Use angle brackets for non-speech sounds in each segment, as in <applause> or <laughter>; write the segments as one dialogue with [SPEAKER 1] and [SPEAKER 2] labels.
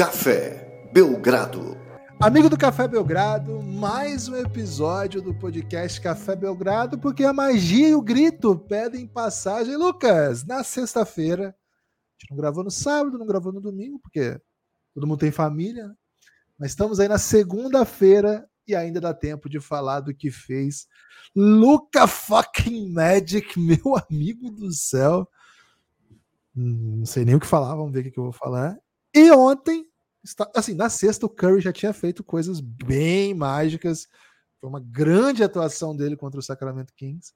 [SPEAKER 1] Café Belgrado.
[SPEAKER 2] Amigo do Café Belgrado, mais um episódio do podcast Café Belgrado, porque a magia e o grito pedem passagem. Lucas, na sexta-feira, a gente não gravou no sábado, não gravou no domingo, porque todo mundo tem família, né? mas estamos aí na segunda-feira e ainda dá tempo de falar do que fez Luca fucking Magic, <laughs> meu amigo do céu. Hum, não sei nem o que falar, vamos ver o que eu vou falar. E ontem, assim, na sexta, o Curry já tinha feito coisas bem mágicas. Foi uma grande atuação dele contra o Sacramento Kings.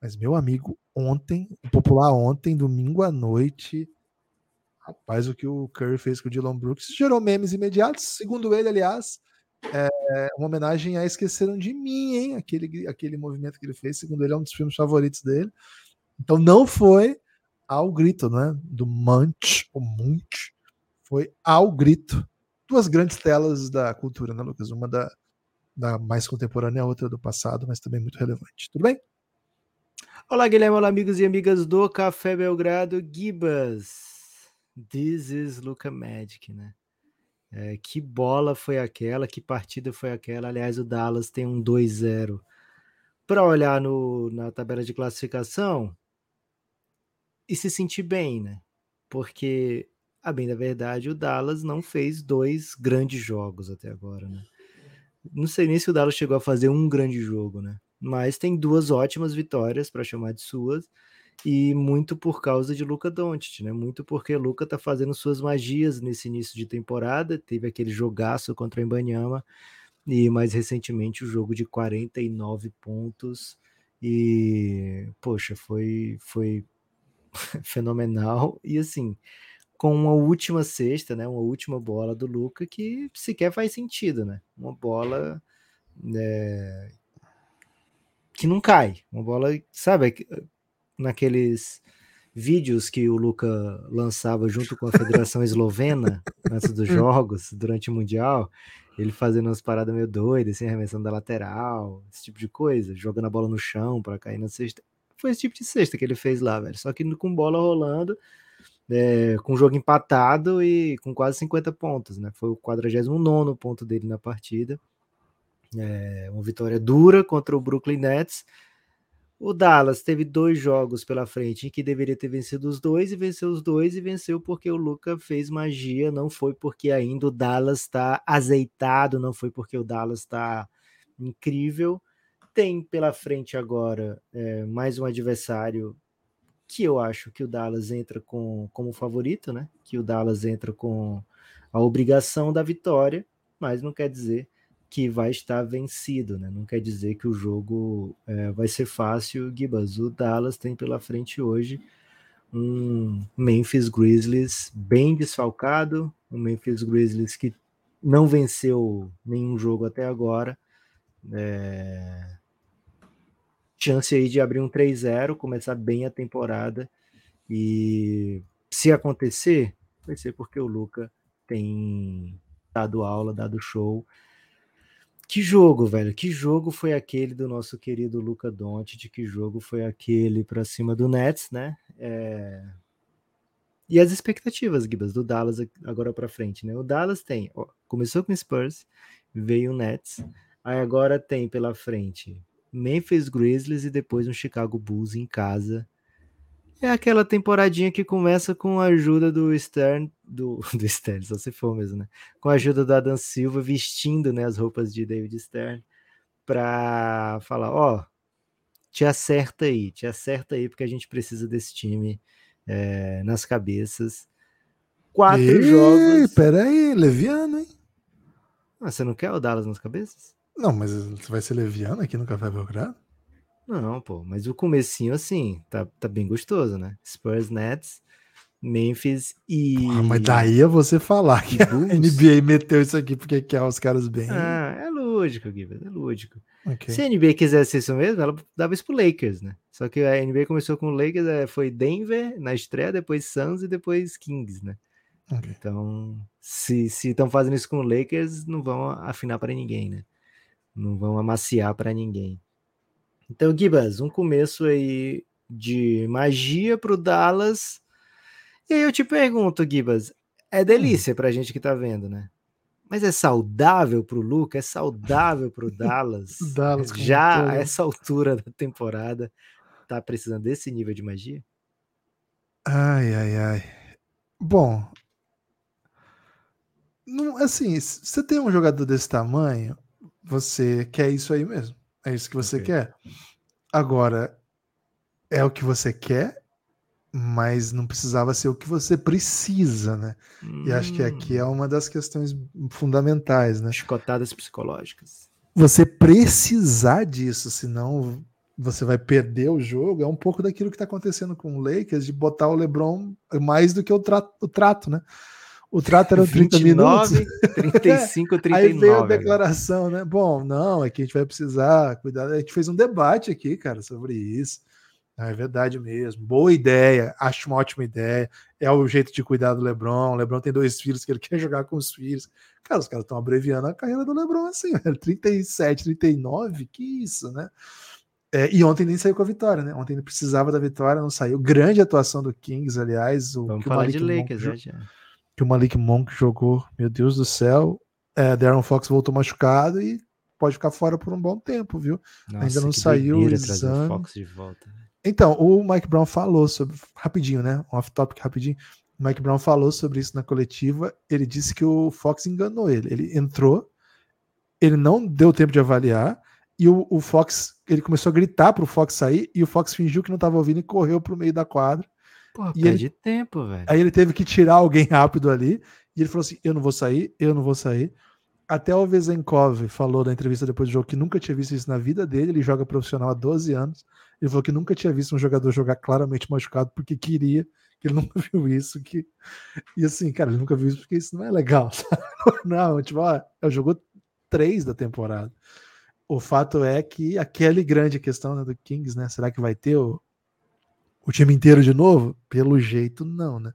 [SPEAKER 2] Mas, meu amigo, ontem, o popular ontem, domingo à noite, rapaz, o que o Curry fez com o Dylan Brooks gerou memes imediatos. Segundo ele, aliás, é uma homenagem a Esqueceram de Mim, hein? Aquele, aquele movimento que ele fez, segundo ele, é um dos filmes favoritos dele. Então, não foi ao grito, né? Do Munch, o Munch, foi ao grito. Duas grandes telas da cultura, né, Lucas? Uma da, da mais contemporânea, a outra do passado, mas também muito relevante. Tudo bem?
[SPEAKER 3] Olá, Guilherme, olá, amigos e amigas do Café Belgrado, Gibas. This is Luca Magic, né? É, que bola foi aquela, que partida foi aquela. Aliás, o Dallas tem um 2-0. Para olhar no, na tabela de classificação, e se sentir bem, né? Porque, a bem da verdade, o Dallas não fez dois grandes jogos até agora, né? Não sei nem se o Dallas chegou a fazer um grande jogo, né? Mas tem duas ótimas vitórias para chamar de suas e muito por causa de Luca Doncic, né? Muito porque Luca tá fazendo suas magias nesse início de temporada, teve aquele jogaço contra o Embanyama e mais recentemente o jogo de 49 pontos e poxa, foi foi <laughs> fenomenal. E assim, com uma última cesta, né? Uma última bola do Luca que sequer faz sentido, né? Uma bola é, que não cai. Uma bola, sabe, naqueles vídeos que o Luca lançava junto com a Federação Eslovena <laughs> antes dos jogos, durante o Mundial, ele fazendo umas paradas meio doidas, assim, arremessando da lateral, esse tipo de coisa, jogando a bola no chão para cair na cesta foi esse tipo de cesta que ele fez lá, velho. Só que com bola rolando, é, com o jogo empatado e com quase 50 pontos, né? Foi o 49 ponto dele na partida. É, uma vitória dura contra o Brooklyn Nets. O Dallas teve dois jogos pela frente em que deveria ter vencido os dois e venceu os dois e venceu porque o Luca fez magia, não foi porque ainda o Dallas está azeitado, não foi porque o Dallas está incrível tem pela frente agora é, mais um adversário que eu acho que o Dallas entra com, como favorito, né? Que o Dallas entra com a obrigação da vitória, mas não quer dizer que vai estar vencido, né? Não quer dizer que o jogo é, vai ser fácil, Gibas. O Dallas tem pela frente hoje um Memphis Grizzlies bem desfalcado, um Memphis Grizzlies que não venceu nenhum jogo até agora. É, chance aí de abrir um 3-0, começar bem a temporada. E se acontecer, vai ser porque o Luca tem dado aula, dado show. Que jogo, velho? Que jogo foi aquele do nosso querido Luca Doncic? Que jogo foi aquele para cima do Nets, né? É... E as expectativas, Gibas, do Dallas agora para frente, né? O Dallas tem, ó, começou com o Spurs, veio o Nets, aí agora tem pela frente Memphis Grizzlies e depois um Chicago Bulls em casa. É aquela temporadinha que começa com a ajuda do Stern, do, <laughs> do Stern, só se for mesmo, né? Com a ajuda do Adam Silva vestindo né, as roupas de David Stern para falar, ó, oh, te acerta aí, te acerta aí, porque a gente precisa desse time é, nas cabeças. Quatro Ei, jogos.
[SPEAKER 2] Peraí, Leviano, hein?
[SPEAKER 3] Ah, você não quer o Dallas nas cabeças?
[SPEAKER 2] Não, mas você vai ser leviano aqui no Café Belgrado?
[SPEAKER 3] Não, pô, mas o comecinho, assim, tá, tá bem gostoso, né? Spurs, Nets, Memphis e...
[SPEAKER 2] Porra, mas daí é você falar que a <laughs> NBA meteu isso aqui porque quer os caras bem.
[SPEAKER 3] Ah, é lógico, Guilherme, é lógico. Okay. Se a NBA quisesse isso mesmo, ela dava isso pro Lakers, né? Só que a NBA começou com o Lakers, é, foi Denver na estreia, depois Suns e depois Kings, né? Okay. Então, se estão fazendo isso com o Lakers, não vão afinar para ninguém, né? Não vão amaciar para ninguém. Então, Gibas, um começo aí de magia para o Dallas. E aí eu te pergunto, Gibas, É delícia pra gente que tá vendo, né? Mas é saudável pro Luca, é saudável pro Dallas. <laughs>
[SPEAKER 2] Dallas
[SPEAKER 3] Já a essa altura da temporada, tá precisando desse nível de magia?
[SPEAKER 2] Ai, ai, ai. Bom, não, assim, você tem um jogador desse tamanho, você quer isso aí mesmo. É isso que você
[SPEAKER 3] Ok.
[SPEAKER 2] quer. Agora, é o que você quer, mas não precisava ser o que você precisa, né? E acho que aqui é
[SPEAKER 3] Hum,
[SPEAKER 2] uma das questões fundamentais, né?
[SPEAKER 3] Chicotadas psicológicas.
[SPEAKER 2] Você precisar disso, senão você vai perder o jogo. É um pouco daquilo que está acontecendo com o Lakers, de botar o LeBron mais do que o trato, o trato né? O trato era 30 minutos.
[SPEAKER 3] 35, 39. <laughs>
[SPEAKER 2] Aí veio a declaração, né? Bom, não, é que a gente vai precisar cuidar. A gente fez um debate aqui, cara, sobre isso. Ah, É verdade mesmo. Boa ideia. Acho uma ótima ideia. É o jeito de cuidar do Lebron. O Lebron tem dois filhos que ele <laughs> quer jogar com os filhos. Cara, os caras estão abreviando a carreira do Lebron assim, <laughs> velho. 37, 39, que isso, né? É, e ontem nem saiu com a vitória, né? Ontem ele precisava da vitória, não saiu. Grande atuação do Kings, aliás. O,
[SPEAKER 3] Vamos falar
[SPEAKER 2] Malik
[SPEAKER 3] de
[SPEAKER 2] Monk
[SPEAKER 3] Lakers, já, já.
[SPEAKER 2] Que o Malik Monk jogou, meu Deus do céu. É, Darren Fox voltou machucado e pode ficar fora por um bom tempo, viu?
[SPEAKER 3] Nossa,
[SPEAKER 2] não
[SPEAKER 3] que
[SPEAKER 2] saiu o exame.
[SPEAKER 3] o Fox de volta.
[SPEAKER 2] Então, o Mike Brown falou sobre. Rapidinho, né? Um off-topic rapidinho. O Mike Brown falou sobre isso na coletiva. Ele disse que o Fox enganou ele. Ele entrou, ele não deu tempo de avaliar, e o, o Fox. Ele começou a gritar pro Fox sair, e o Fox fingiu que não estava ouvindo e correu pro meio da quadra.
[SPEAKER 3] Pô,
[SPEAKER 2] E
[SPEAKER 3] perde tempo, velho.
[SPEAKER 2] Aí ele teve que tirar alguém rápido ali. E ele falou assim: Eu não vou sair, eu não vou sair. Até o Vezenkov falou na entrevista depois do jogo que nunca tinha visto isso na vida dele. Ele joga profissional há 12 anos. Ele falou que nunca tinha visto um jogador jogar claramente machucado porque queria, que ele <laughs> nunca viu isso. Que... E assim, cara, ele nunca viu isso porque isso não é legal. <laughs> sabe? Não, tipo, ó, ele jogou três da temporada. O fato é que aquele grande questão né, do Kings, né? Será que vai ter o, o time inteiro de novo? Pelo jeito, não, né?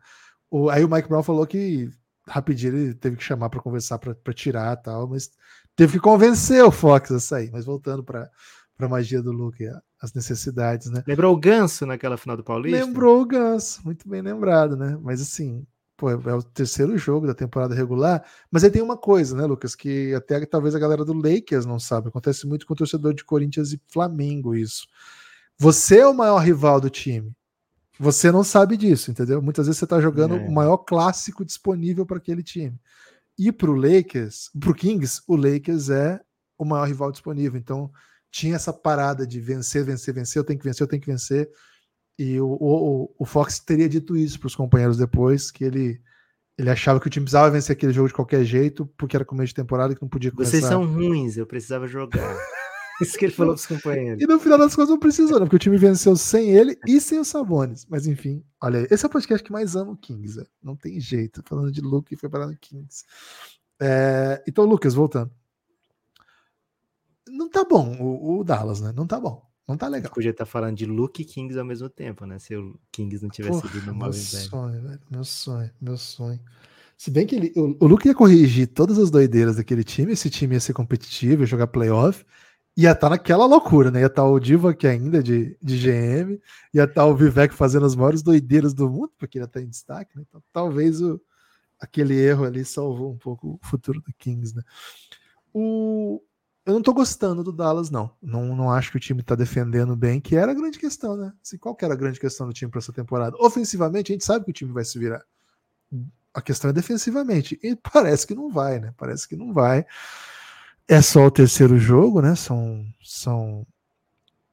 [SPEAKER 2] O, aí o Mike Brown falou que rapidinho ele teve que chamar para conversar para tirar tal, mas teve que convencer o Fox a sair. Mas voltando para a magia do Luke, as necessidades, né?
[SPEAKER 3] Lembrou o Ganso naquela final do Paulista?
[SPEAKER 2] Lembrou o Ganso, muito bem lembrado, né? Mas assim, pô, é o terceiro jogo da temporada regular. Mas aí tem uma coisa, né, Lucas, que até talvez a galera do Lakers não sabe. Acontece muito com o torcedor de Corinthians e Flamengo isso. Você é o maior rival do time. Você não sabe disso, entendeu? Muitas vezes você tá jogando
[SPEAKER 3] É.
[SPEAKER 2] o maior clássico disponível para aquele time. E pro Lakers, pro Kings, o Lakers é o maior rival disponível. Então, tinha essa parada de vencer, vencer, vencer, eu tenho que vencer, eu tenho que vencer. E o, o, o Fox teria dito isso para os companheiros depois, que ele, ele achava que o time precisava vencer aquele jogo de qualquer jeito, porque era começo de temporada e que não podia começar.
[SPEAKER 3] Vocês são ruins, eu precisava jogar. <laughs> Isso que ele falou pros companheiros.
[SPEAKER 2] E no final das contas não precisou, né? Porque o time venceu sem ele e sem os Sabonis. Mas enfim, olha aí. Esse é o podcast que mais ama o Kings. né? Não tem jeito. Falando de Luke e foi parar no Kings. É, então, Lucas, voltando. Não tá bom o, o Dallas, né? Não tá bom. Não tá legal.
[SPEAKER 3] Podia estar falando de Luke e Kings ao mesmo tempo, né? Se o Kings não tivesse
[SPEAKER 2] Porra,
[SPEAKER 3] ido no
[SPEAKER 2] meu sonho, velho. Meu sonho, meu sonho. Se bem que ele, o, o Luke ia corrigir todas as doideiras daquele time, esse time ia ser competitivo, ia jogar playoff, ia estar naquela loucura, né? Ia estar o Divock ainda de, de GM, ia estar o Vivek fazendo as maiores doideiras do mundo, porque ele estar em destaque, né? Então talvez o, aquele erro ali salvou um pouco o futuro do Kings, né? O, eu não tô gostando do Dallas, não. Não, não acho que o time tá defendendo bem, que era a grande questão, né? Assim, qual que era a grande questão do time para essa temporada? Ofensivamente, a gente sabe que o time vai se virar. A questão é defensivamente. E parece que não vai, né? Parece que não vai. É só o terceiro jogo, né? São. são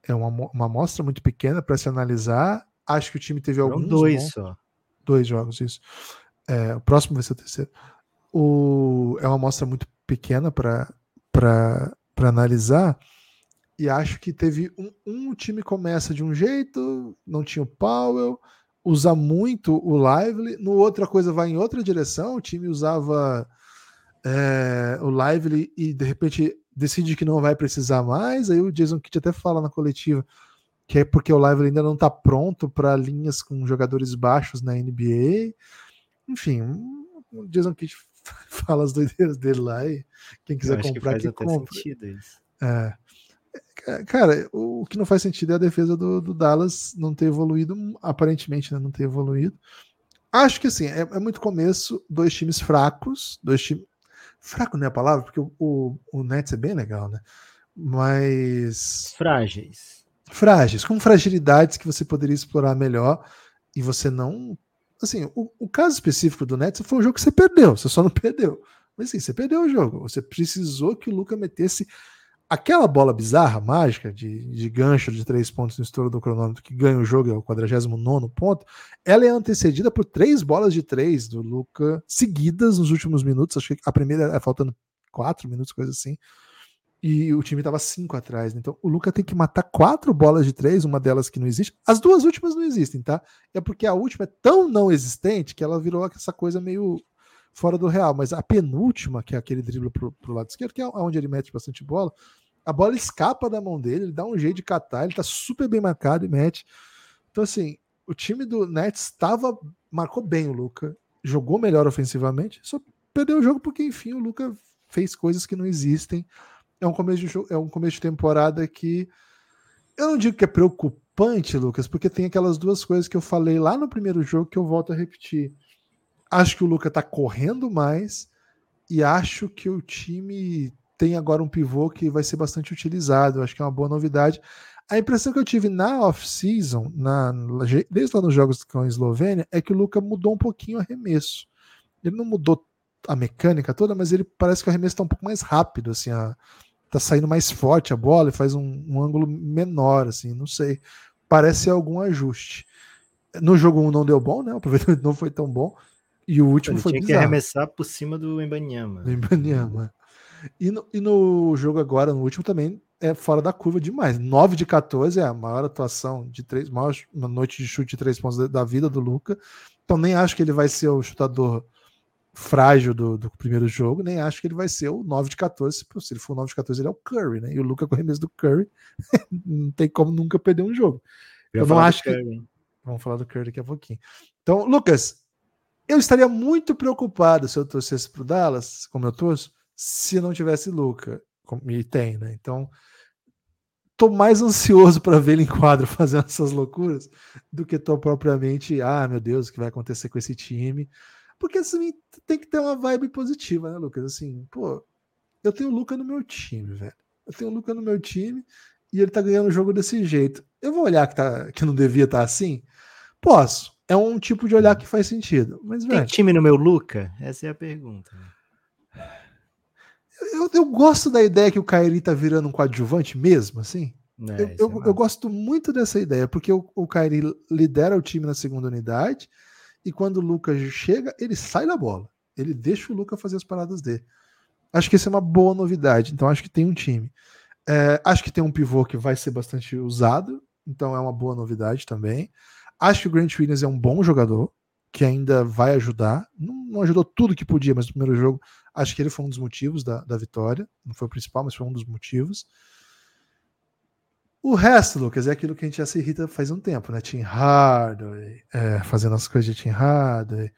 [SPEAKER 2] é uma, uma amostra muito pequena para se analisar. Acho que o time teve alguns.
[SPEAKER 3] dois
[SPEAKER 2] bons-
[SPEAKER 3] só.
[SPEAKER 2] dois jogos, isso. É, o próximo vai ser o terceiro. O, é uma amostra muito pequena para analisar. E acho que teve um, um time começa de um jeito, não tinha o Powell, usa muito o Lively, no outra coisa vai em outra direção, o time usava é, o Lively e de repente decide que não vai precisar mais, aí o Jason Kidd até fala na coletiva que é porque o Lively ainda não está pronto para linhas com jogadores baixos na NBA. Enfim, o Jason Kidd <laughs> fala as doideiras dele lá e quem quiser
[SPEAKER 3] que
[SPEAKER 2] comprar, que
[SPEAKER 3] até
[SPEAKER 2] compra. É. É, Cara, o que não faz sentido é a defesa do, do Dallas não ter evoluído, aparentemente, né, não ter evoluído. Acho que assim, é, é, muito começo, dois times fracos, dois times. Fraco não é a palavra, porque o, o, o Nets é bem legal, né? Mas.
[SPEAKER 3] Frágeis.
[SPEAKER 2] Frágeis, com fragilidades que você poderia explorar melhor e você não. Assim, o, o caso específico do Nets foi um jogo que você perdeu, você só não <laughs> perdeu. Mas assim, você perdeu o jogo. Você precisou que o Luca metesse aquela bola bizarra, mágica, de, de gancho de três pontos no estouro do cronômetro, que ganha o jogo, é o 49 ponto, ela é antecedida por três bolas de três do Luca seguidas nos últimos minutos. Acho que a primeira é faltando quatro minutos, coisa assim. E o time estava cinco atrás. Então o Luca tem que matar quatro bolas de três, uma delas que não existe. As duas últimas não existem, tá? É porque a última é tão não existente que ela virou essa coisa meio fora do real. Mas a penúltima, que é aquele drible pro, pro lado esquerdo, que é onde ele mete bastante bola, a bola escapa da mão dele, ele dá um jeito de catar, ele tá super bem marcado e mete. Então, assim, o time do Nets estava. marcou bem o Luca, jogou melhor ofensivamente, só perdeu o jogo porque, enfim, o Luca fez coisas que não existem. É um começo de, é um começo de temporada que eu não digo que é preocupante, Lucas, porque tem aquelas duas coisas que eu falei lá no primeiro jogo que eu volto a repetir. Acho que o Luca tá correndo mais e acho que o time tem agora um pivô que vai ser bastante utilizado. Acho que é uma boa novidade. A impressão que eu tive na off-season, na, desde lá nos jogos com a Eslovênia, é que o Luca mudou um pouquinho o arremesso. Ele não mudou a mecânica toda, mas ele parece que o arremesso está um pouco mais rápido, assim, a, tá saindo mais forte a bola e faz um, um ângulo menor, assim, não sei. Parece algum ajuste. No jogo 1 um não deu bom, né? O aproveitamento <laughs> não foi tão bom. E o último
[SPEAKER 3] ele
[SPEAKER 2] foi
[SPEAKER 3] tinha bizarro. que arremessar por cima do Embanyama.
[SPEAKER 2] Do Embanyama. E no, e no jogo agora, no último, também é fora da curva demais. 9 de 14 é a maior atuação de três, maior uma noite de chute de três pontos da, da vida do Luca. Então nem acho que ele vai ser o chutador frágil do, do, primeiro jogo, nem acho que ele vai ser o 9 de 14. Se ele for o 9 de 14, ele é o Curry, né? E o Luca com o remesso do Curry <laughs> não tem como nunca perder um jogo. Eu, eu não acho que. Vamos falar do Curry daqui a pouquinho. Então, Lucas, eu estaria muito preocupado se eu torcesse para o Dallas, como eu torço, se não tivesse Luca. E tem, né? Então, tô mais ansioso para ver ele em quadro <laughs> fazendo essas loucuras do que tô propriamente, ah, meu Deus, o que vai acontecer com esse time? Porque assim, tem que ter uma vibe positiva, né, Lucas? Assim, pô, eu tenho o Luca no meu time, velho. Eu tenho o Luca no meu time e ele tá ganhando o jogo desse jeito. Eu vou olhar que, tá, que não devia estar tá assim? Posso. É um tipo de olhar que faz sentido. Mas, velho,
[SPEAKER 3] Tem time no meu Luca? Essa é a pergunta.
[SPEAKER 2] Eu, eu gosto da ideia que o Kairi tá virando um coadjuvante mesmo, assim. É, eu, eu, é eu, gosto muito dessa ideia, porque o, o Kairi lidera o time na segunda unidade, e quando o Lucas chega, ele sai da bola. Ele deixa o Lucas fazer as paradas dele. Acho que isso é uma boa novidade. Então, acho que tem um time. É, acho que tem um pivô que vai ser bastante usado, então é uma boa novidade também. Acho que o Grant Williams é um bom jogador, que ainda vai ajudar. Não, não ajudou tudo que podia, mas no primeiro jogo Acho que ele foi um dos motivos da, da vitória. Não foi o principal, mas foi um dos motivos. O resto, Lucas, é aquilo que a gente já se irrita faz um tempo, né? Tim Hardaway, é, fazendo as coisas de Tim Hardaway,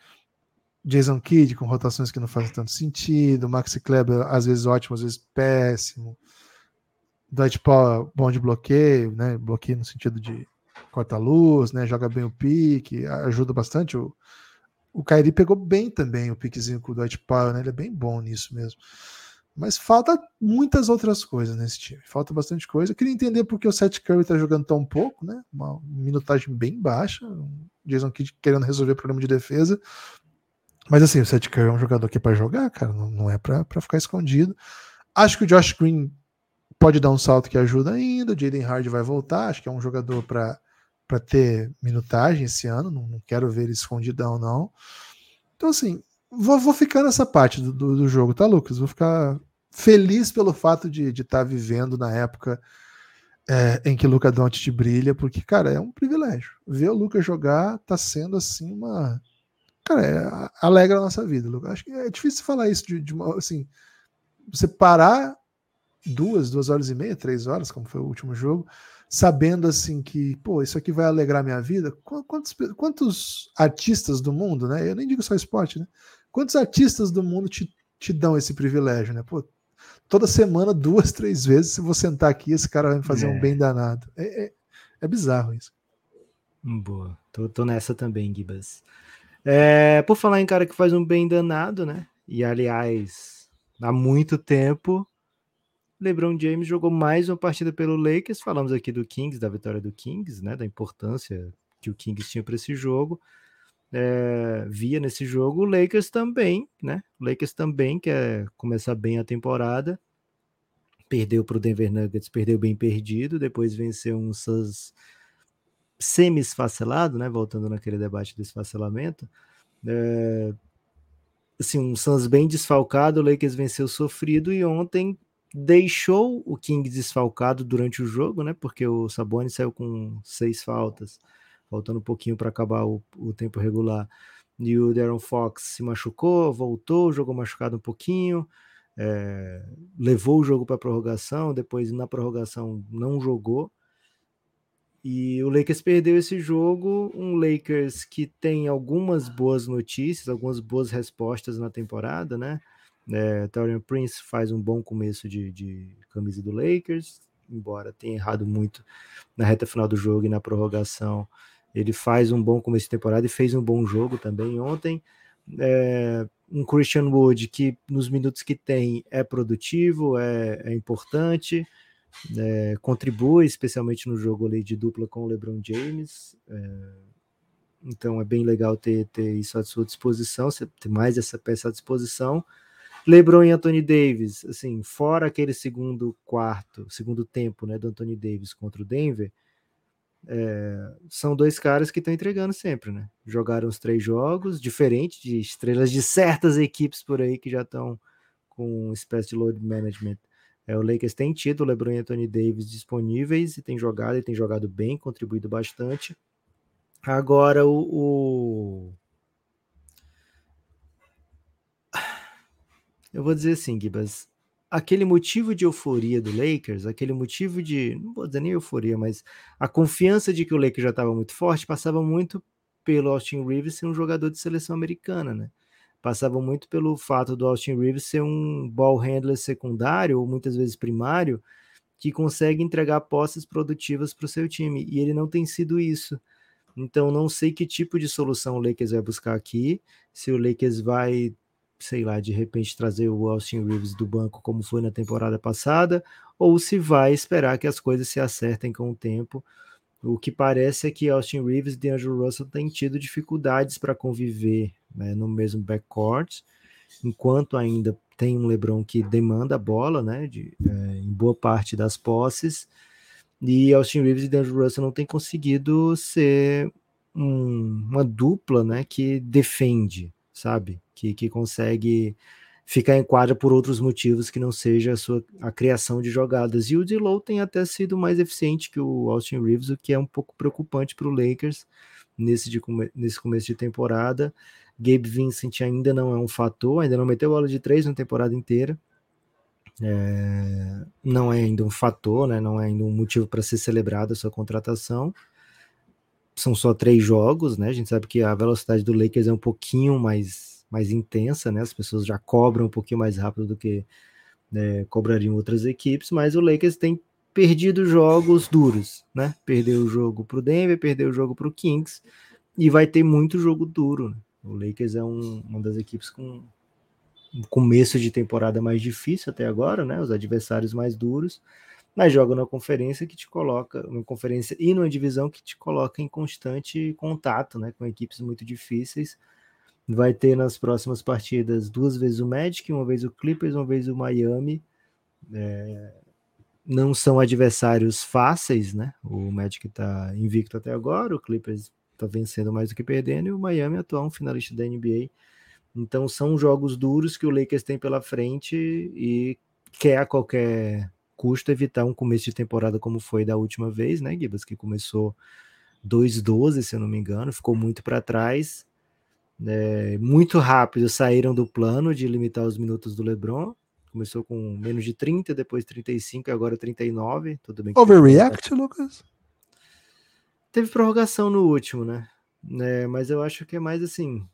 [SPEAKER 2] Jason Kidd com rotações que não fazem tanto sentido, Maxi Kleber às vezes ótimo, às vezes péssimo, Dwight Powell bom de bloqueio, né? Bloqueio no sentido de corta-luz, né? Joga bem o pique, ajuda bastante o, o Kairi pegou bem também o piquezinho com o Dwight Powell, né? Ele é bem bom nisso mesmo. Mas falta muitas outras coisas nesse time. Falta bastante coisa. Eu queria entender por que o Seth Curry tá jogando tão pouco, né? Uma minutagem bem baixa. O Jason Kidd querendo resolver o problema de defesa. Mas assim, o Seth Curry é um jogador que é para jogar, cara. Não, não é para ficar escondido. Acho que o Josh Green pode dar um salto que ajuda ainda. O Jaden Hard vai voltar. Acho que é um jogador para para ter minutagem esse ano, não, não, quero ver ele escondidão, não. Então, assim, vou, vou ficar nessa parte do, do, do, jogo, tá, Lucas? Vou ficar feliz pelo fato de estar tá vivendo na época é, em que Luca Doncic brilha, porque, cara, é um privilégio. Ver o Lucas jogar tá sendo, assim, uma... Cara, é, alegra a nossa vida, Lucas. Acho que é difícil falar isso de, de uma, assim, você parar duas, duas horas e meia, três horas, como foi o último jogo, sabendo assim que, pô, isso aqui vai alegrar minha vida. Quantos, quantos artistas do mundo, né? Eu nem digo só esporte, né? Quantos artistas do mundo te, te dão esse privilégio, né? Pô, toda semana, <laughs> duas, três vezes, se vou sentar aqui, esse cara vai me fazer é. um bem danado. É, é, é, bizarro isso.
[SPEAKER 3] Boa. Tô, tô nessa também, Gibas. É, por falar em cara que faz um bem danado, né? E aliás, há muito tempo, LeBron James jogou mais uma partida pelo Lakers. Falamos aqui do Kings, da vitória do Kings, né? Da importância que o Kings tinha para esse jogo. É, via nesse jogo o Lakers também, né? O Lakers também quer começar bem a temporada. Perdeu para o Denver Nuggets, perdeu bem perdido. Depois venceu um Suns semi-esfacelado, né? Voltando naquele debate do esfacelamento. É, assim, um Suns bem desfalcado, o Lakers venceu sofrido e ontem deixou o Kings desfalcado durante o jogo, né? Porque o Sabonis saiu com seis faltas, faltando um pouquinho para acabar o, o, tempo regular. E o Darren Fox se machucou, voltou, jogou machucado um pouquinho, é, levou o jogo para prorrogação, depois na prorrogação não jogou. E o Lakers perdeu esse jogo, um Lakers que tem algumas boas notícias, algumas boas respostas na temporada, né? É, Prince faz um bom começo de, de camisa do Lakers, embora tenha errado muito na reta final do jogo e na prorrogação. Ele faz um bom começo de temporada e fez um bom jogo também ontem. É, um Christian Wood que nos minutos que tem é produtivo, é, é importante é, contribui, especialmente no jogo ali de dupla com o LeBron James. É, então é bem legal ter, ter isso à sua disposição, ter mais essa peça à disposição. LeBron e Anthony Davis, assim, fora aquele segundo quarto, segundo tempo, né, do Anthony Davis contra o Denver, é, são dois caras que estão entregando sempre, né? Jogaram os três jogos, diferente de estrelas de certas equipes por aí que já estão com espécie de load management é, o Lakers tem tido o LeBron e Anthony Davis disponíveis e tem jogado, e tem jogado bem, contribuído bastante. Agora o, o... eu vou dizer assim, Gibas, aquele motivo de euforia do Lakers, aquele motivo de, não vou dizer nem euforia, mas a confiança de que o Lakers já estava muito forte, passava muito pelo Austin Reeves ser um jogador de seleção americana, né? passava muito pelo fato do Austin Reeves ser um ball handler secundário ou muitas vezes primário que consegue entregar posses produtivas para o seu time e ele não tem sido isso. Então não sei que tipo de solução o Lakers vai buscar aqui, se o Lakers vai, sei lá, de repente trazer o Austin Reeves do banco como foi na temporada passada, ou se vai esperar que as coisas se acertem com o tempo. O que parece é que Austin Reeves e DeAngelo Russell têm tido dificuldades para conviver né, no mesmo backcourt, enquanto ainda tem um LeBron que demanda a bola, né, de, é, em boa parte das posses, e Austin Reeves e DeAngelo Russell não têm conseguido ser um, uma dupla, né, que defende, sabe, que, que consegue ficar em quadra por outros motivos que não seja a sua a criação de jogadas. E o D'Lo tem até sido mais eficiente que o Austin Reeves, o que é um pouco preocupante para o Lakers nesse, de, nesse começo de temporada. Gabe Vincent ainda não é um fator, ainda não meteu bola de três na temporada inteira. É, não é ainda um fator, né? não é ainda um motivo para ser celebrada a sua contratação. São só três jogos, né? A gente sabe que a velocidade do Lakers é um pouquinho mais, mais intensa, né? As pessoas já cobram um pouquinho mais rápido do que né, cobrariam outras equipes, mas o Lakers tem perdido jogos duros, né? Perdeu o jogo para o Denver, perdeu o jogo para o Kings e vai ter muito jogo duro. Né? O Lakers é um, uma das equipes com um começo de temporada mais difícil até agora, né? Os adversários mais duros, mas joga na conferência que te coloca, uma conferência e numa divisão que te coloca em constante contato, né? Com equipes muito difíceis. Vai ter nas próximas partidas duas vezes o Magic, uma vez o Clippers, uma vez o Miami. É, não são adversários fáceis, né? O Magic está invicto até agora, o Clippers tá vencendo mais do que perdendo, e o Miami atual um finalista da NBA. Então são jogos duros que o Lakers tem pela frente e quer a qualquer custo evitar um começo de temporada como foi da última vez, né, Gibas, que começou 2-12, se eu não me engano, ficou muito para trás. É, muito rápido saíram do plano de limitar os minutos do LeBron. Começou com menos de 30, depois 35 e agora 39. Tudo bem.
[SPEAKER 2] Overreact, Lucas?
[SPEAKER 3] Teve prorrogação no último, né? É, mas eu acho que é mais assim.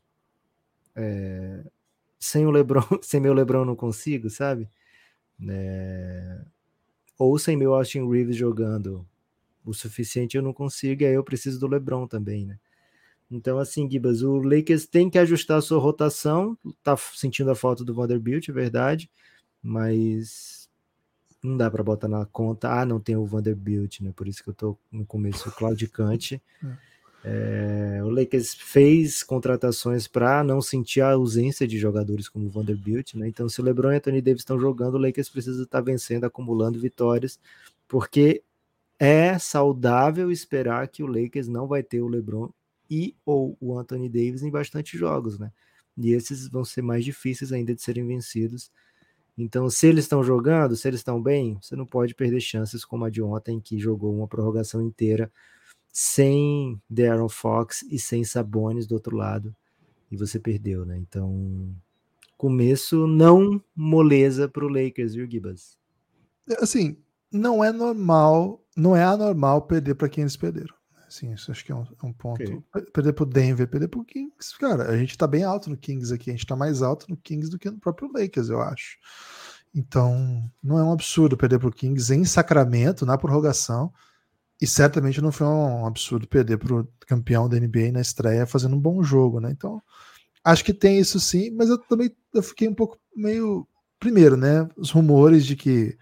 [SPEAKER 3] É, sem o Lebron, <laughs> sem meu Lebron não consigo, sabe? É, ou sem meu Austin Reeves jogando o suficiente eu não consigo, e aí eu preciso do LeBron também, né? Então, assim, Gibas, o Lakers tem que ajustar a sua rotação. Tá sentindo a falta do Vanderbilt, é verdade, mas não dá para botar na conta. Ah, não tem o Vanderbilt, né? Por isso que eu tô no começo claudicante. É, o Lakers fez contratações para não sentir a ausência de jogadores como o Vanderbilt, né? Então, se o LeBron e Anthony Davis estão jogando, o Lakers precisa estar tá vencendo, acumulando vitórias, porque é saudável esperar que o Lakers não vai ter o LeBron e ou o Anthony Davis em bastante jogos, né? E esses vão ser mais difíceis ainda de serem vencidos. Então, se eles estão jogando, se eles estão bem, você não pode perder chances como a de ontem, que jogou uma prorrogação inteira sem Darren Fox e sem Sabonis do outro lado, e você perdeu, né? Então, começo não moleza para o Lakers, viu, Gibas?
[SPEAKER 2] Assim, não é normal, não é anormal perder para quem eles perderam. Sim, isso acho que é um, é um ponto. Okay. Perder pro Denver, perder pro Kings, cara, a gente tá bem alto no Kings aqui, a gente tá mais alto no Kings do que no próprio Lakers, eu acho. Então, não é um absurdo perder pro Kings em Sacramento, na prorrogação, e certamente não foi um absurdo perder pro campeão da NBA na estreia fazendo um bom jogo, né? Então, acho que tem isso sim, mas eu também eu fiquei um pouco meio. Primeiro, né? Os rumores de que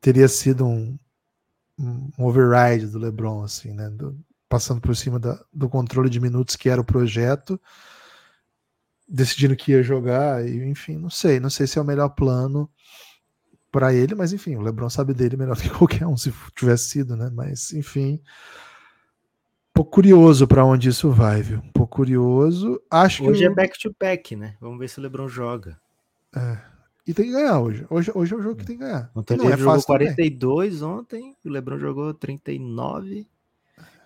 [SPEAKER 2] teria sido um, um override do LeBron, assim, né? Do, passando por cima da, do controle de minutos que era o projeto, decidindo que ia jogar, e enfim, não sei, não sei se é o melhor plano para ele, mas enfim, o LeBron sabe dele melhor <laughs> que qualquer um se tivesse sido, né? Mas enfim, um pouco curioso para onde isso vai, viu? Um pouco curioso. Acho
[SPEAKER 3] hoje
[SPEAKER 2] que
[SPEAKER 3] é back to back, né? Vamos ver se o LeBron joga.
[SPEAKER 2] É. E tem que ganhar hoje. Hoje, hoje é o jogo que tem que ganhar.
[SPEAKER 3] Ontem ele é jogou 42 também. ontem, o LeBron jogou 39.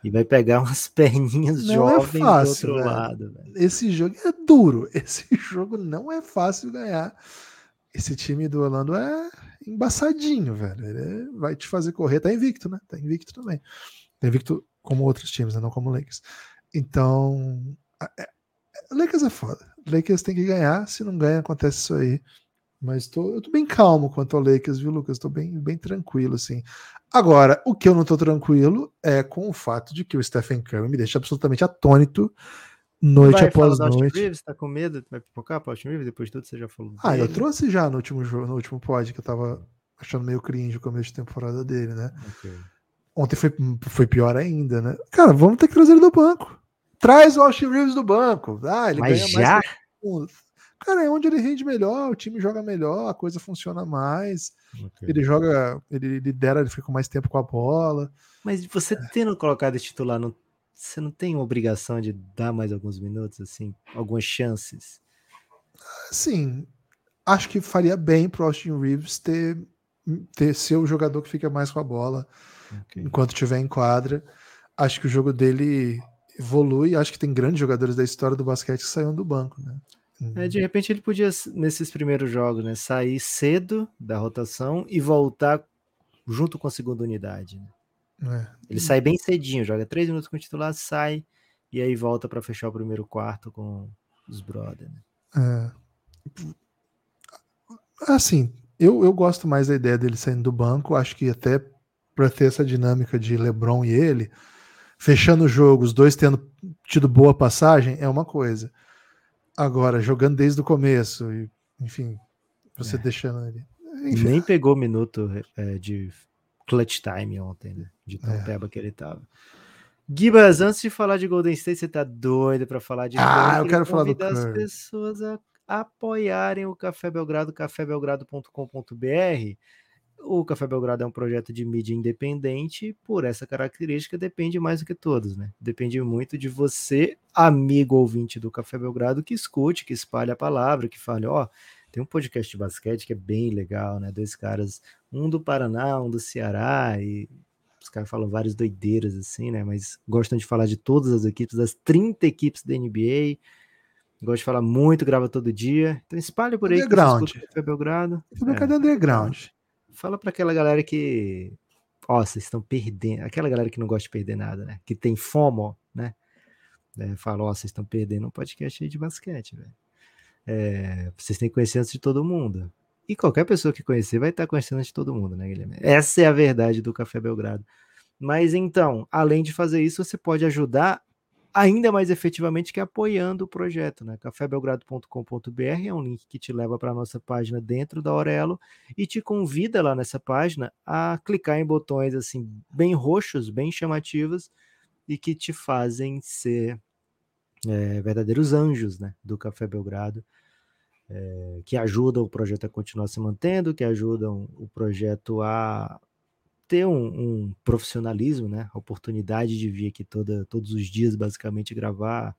[SPEAKER 3] E vai pegar umas <laughs> perninhas não é jovens é fácil, do outro velho. lado. Velho.
[SPEAKER 2] Esse jogo é duro. <laughs> Esse jogo não é fácil ganhar. Esse time do Orlando é embaçadinho, velho. Ele vai te fazer correr. Tá invicto, né? Tá invicto também. Tá invicto como outros times, né? não como o Lakers. Então, é, Lakers é foda. Lakers tem que ganhar. Se não ganha, acontece isso aí. Mas tô, eu tô bem calmo quanto ao Lakers, viu, Lucas? Tô bem, bem tranquilo, assim. Agora, o que eu não tô tranquilo é com o fato de que o Stephen Curry me deixa absolutamente atônito noite vai após noite.
[SPEAKER 3] Reeves, tá com medo? Vai pipocar para Austin Reeves? Depois de tudo você já falou.
[SPEAKER 2] Ah, dele. eu trouxe já no último, jogo, no último pod que eu tava achando meio cringe o começo de temporada dele, né? Okay. Ontem foi, foi pior ainda, né? Cara, vamos ter que trazer ele do banco. Traz o Austin Reeves do banco. Ah, ele
[SPEAKER 3] Mas ganha já?
[SPEAKER 2] mais. Cara, é onde ele rende melhor, o time joga melhor, a coisa funciona mais. Okay. Ele joga, ele lidera, ele fica com mais tempo com a bola.
[SPEAKER 3] Mas você é. tendo colocado esse titular, não, você não tem obrigação de dar mais alguns minutos, assim, algumas chances?
[SPEAKER 2] Sim, acho que faria bem pro Austin Reeves ter, ter ser o jogador que fica mais com a bola okay. enquanto estiver em quadra. Acho que o jogo dele evolui. Acho que tem grandes jogadores da história do basquete que saíram do banco, né?
[SPEAKER 3] É, de repente ele podia, nesses primeiros jogos, né, sair cedo da rotação e voltar junto com a segunda unidade. Né? É. Ele sai bem cedinho, joga três minutos com o titular, sai e aí volta para fechar o primeiro quarto com os brothers. Né?
[SPEAKER 2] É. Assim, eu, eu gosto mais da ideia dele saindo do banco. Acho que até para ter essa dinâmica de LeBron e ele, fechando o jogo, os dois tendo tido boa passagem, é uma coisa. Agora, jogando desde o começo, e, enfim, você é. deixando ele. Enfim.
[SPEAKER 3] Nem pegou minuto é, de clutch time ontem, né? De tão é. peba que ele tava. Gibas, antes de falar de Golden State, você tá doido para falar de
[SPEAKER 2] Ah, eu quero falar do
[SPEAKER 3] as pessoas a apoiarem o Café Belgrado, cafébelgrado.com.br o Café Belgrado é um projeto de mídia independente, por essa característica depende mais do que todos, né? Depende muito de você, amigo ouvinte do Café Belgrado, que escute, que espalhe a palavra, que fale, ó, oh, tem um podcast de basquete que é bem legal, né? Dois caras, um do Paraná, um do Ceará, e os caras falam várias doideiras assim, né? Mas gostam de falar de todas as equipes, das 30 equipes da NBA. Gosto de falar muito, grava todo dia. Então espalhe por aí.
[SPEAKER 2] Underground.
[SPEAKER 3] Café Belgrado.
[SPEAKER 2] Cadê é. underground?
[SPEAKER 3] Fala para aquela galera que, ó, vocês estão perdendo, aquela galera que não gosta de perder nada, né? Que tem FOMO, né? É, fala, ó, vocês estão perdendo um podcast aí de basquete, velho. É, vocês têm que conhecer antes de todo mundo. E qualquer pessoa que conhecer vai estar conhecendo antes de todo mundo, né, Guilherme? Essa é a verdade do Café Belgrado. Mas então, além de fazer isso, você pode ajudar ainda mais efetivamente que apoiando o projeto, né? cafébelgrado.com.br é um link que te leva para a nossa página dentro da Aurelo e te convida lá nessa página a clicar em botões assim bem roxos, bem chamativos e que te fazem ser é, verdadeiros anjos, né, do Café Belgrado, é, que ajudam o projeto a continuar se mantendo, que ajudam o projeto a ter um, um, profissionalismo, né? A oportunidade de vir aqui toda, todos os dias, basicamente, gravar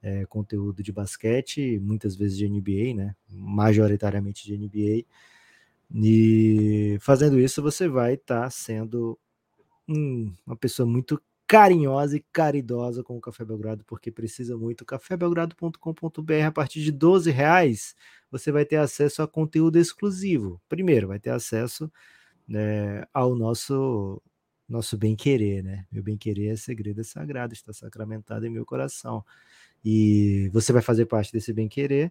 [SPEAKER 3] é, conteúdo de basquete, muitas vezes de NBA, né? Majoritariamente de NBA. E fazendo isso, você vai estar tá sendo um, uma pessoa muito carinhosa e caridosa com o Café Belgrado, porque precisa muito. cafébelgrado.com.br, a partir de 12 reais, você vai ter acesso a conteúdo exclusivo. Primeiro, vai ter acesso né, ao nosso nosso bem-querer, né? Meu bem-querer é segredo é sagrado, está sacramentado em meu coração. E você vai fazer parte desse bem-querer